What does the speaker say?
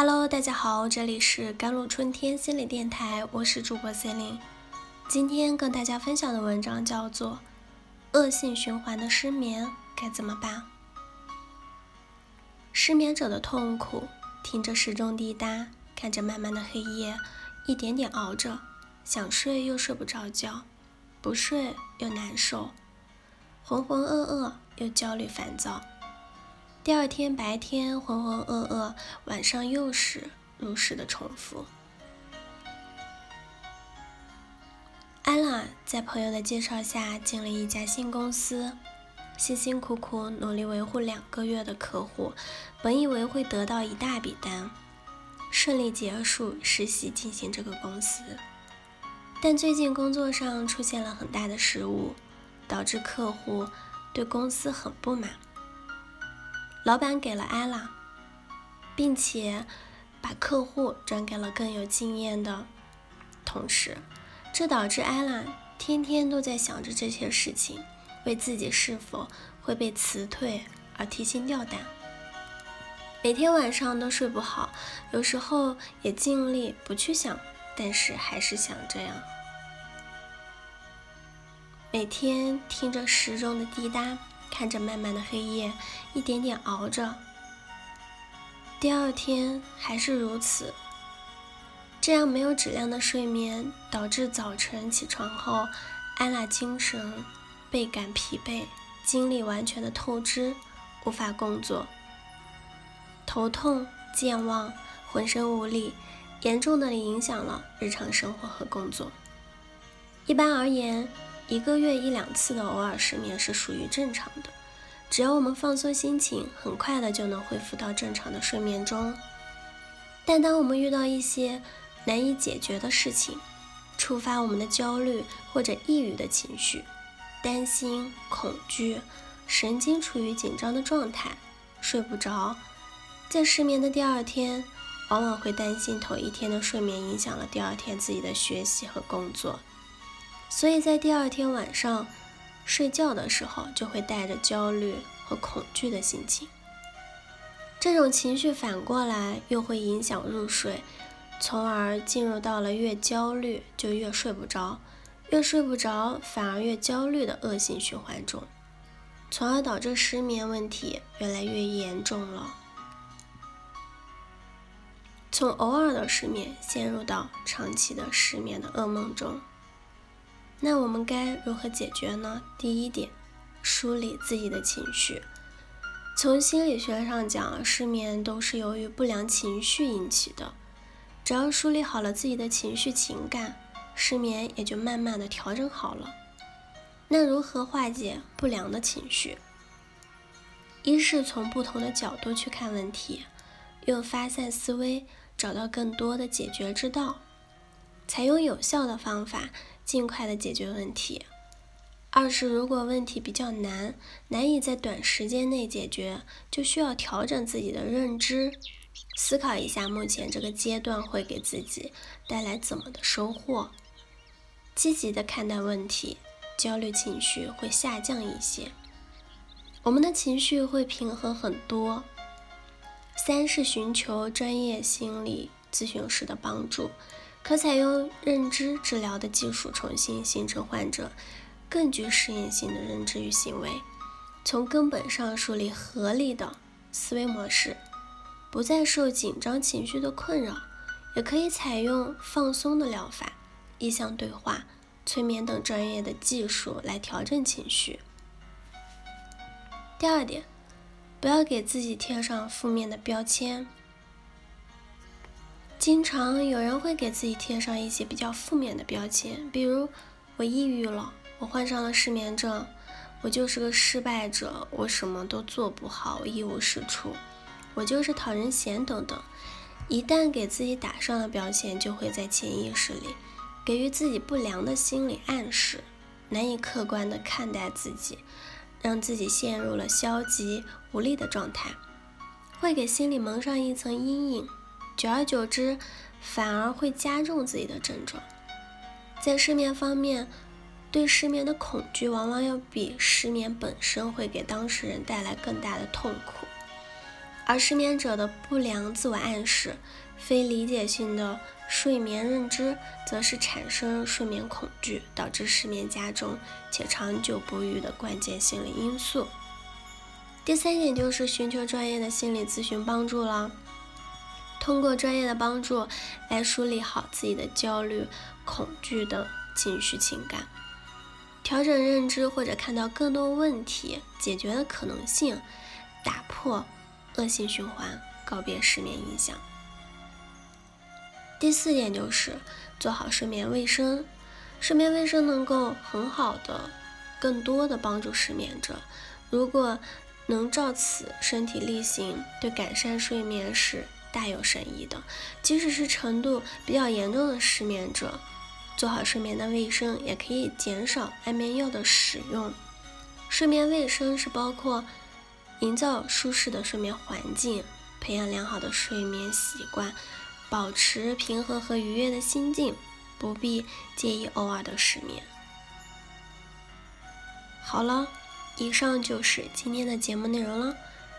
Hello，大家好，这里是甘露春天心理电台，我是主播 c e l i n e 今天跟大家分享的文章叫做《恶性循环的失眠该怎么办》。失眠者的痛苦，听着时钟滴答，看着漫漫的黑夜，一点点熬着，想睡又睡不着觉，不睡又难受，浑浑噩噩又焦虑烦躁。第二天白天浑浑噩噩，晚上又是如实的重复。安娜在朋友的介绍下进了一家新公司，辛辛苦苦努力维护两个月的客户，本以为会得到一大笔单，顺利结束实习进行这个公司。但最近工作上出现了很大的失误，导致客户对公司很不满。老板给了艾拉，并且把客户转给了更有经验的同事，这导致艾拉天天都在想着这些事情，为自己是否会被辞退而提心吊胆。每天晚上都睡不好，有时候也尽力不去想，但是还是想这样。每天听着时钟的滴答。看着漫漫的黑夜，一点点熬着。第二天还是如此，这样没有质量的睡眠，导致早晨起床后，安娜精神倍感疲惫，精力完全的透支，无法工作，头痛、健忘、浑身无力，严重的影响了日常生活和工作。一般而言。一个月一两次的偶尔失眠是属于正常的，只要我们放松心情，很快的就能恢复到正常的睡眠中。但当我们遇到一些难以解决的事情，触发我们的焦虑或者抑郁的情绪，担心、恐惧，神经处于紧张的状态，睡不着，在失眠的第二天，往往会担心头一天的睡眠影响了第二天自己的学习和工作。所以在第二天晚上睡觉的时候，就会带着焦虑和恐惧的心情。这种情绪反过来又会影响入睡，从而进入到了越焦虑就越睡不着，越睡不着反而越焦虑的恶性循环中，从而导致失眠问题越来越严重了。从偶尔的失眠陷入到长期的失眠的噩梦中。那我们该如何解决呢？第一点，梳理自己的情绪。从心理学上讲，失眠都是由于不良情绪引起的。只要梳理好了自己的情绪情感，失眠也就慢慢的调整好了。那如何化解不良的情绪？一是从不同的角度去看问题，用发散思维找到更多的解决之道，采用有效的方法。尽快的解决问题。二是，如果问题比较难，难以在短时间内解决，就需要调整自己的认知，思考一下目前这个阶段会给自己带来怎么的收获，积极的看待问题，焦虑情绪会下降一些，我们的情绪会平和很多。三是寻求专业心理咨询师的帮助。可采用认知治疗的技术，重新形成患者更具适应性的认知与行为，从根本上树立合理的思维模式，不再受紧张情绪的困扰。也可以采用放松的疗法、意向对话、催眠等专业的技术来调整情绪。第二点，不要给自己贴上负面的标签。经常有人会给自己贴上一些比较负面的标签，比如我抑郁了，我患上了失眠症，我就是个失败者，我什么都做不好，一无是处，我就是讨人嫌等等。一旦给自己打上了标签，就会在潜意识里给予自己不良的心理暗示，难以客观地看待自己，让自己陷入了消极无力的状态，会给心里蒙上一层阴影。久而久之，反而会加重自己的症状。在失眠方面，对失眠的恐惧往往要比失眠本身会给当事人带来更大的痛苦。而失眠者的不良自我暗示、非理解性的睡眠认知，则是产生睡眠恐惧、导致失眠加重且长久不愈的关键心理因素。第三点就是寻求专业的心理咨询帮助了，通过专业的帮助来梳理好自己的焦虑、恐惧等情绪情感，调整认知或者看到更多问题解决的可能性，打破。恶性循环，告别失眠影响。第四点就是做好睡眠卫生，睡眠卫生能够很好的、更多的帮助失眠者。如果能照此身体力行，对改善睡眠是大有深意的。即使是程度比较严重的失眠者，做好睡眠的卫生，也可以减少安眠药的使用。睡眠卫生是包括。营造舒适的睡眠环境，培养良好的睡眠习惯，保持平和和愉悦的心境，不必介意偶尔的失眠。好了，以上就是今天的节目内容了。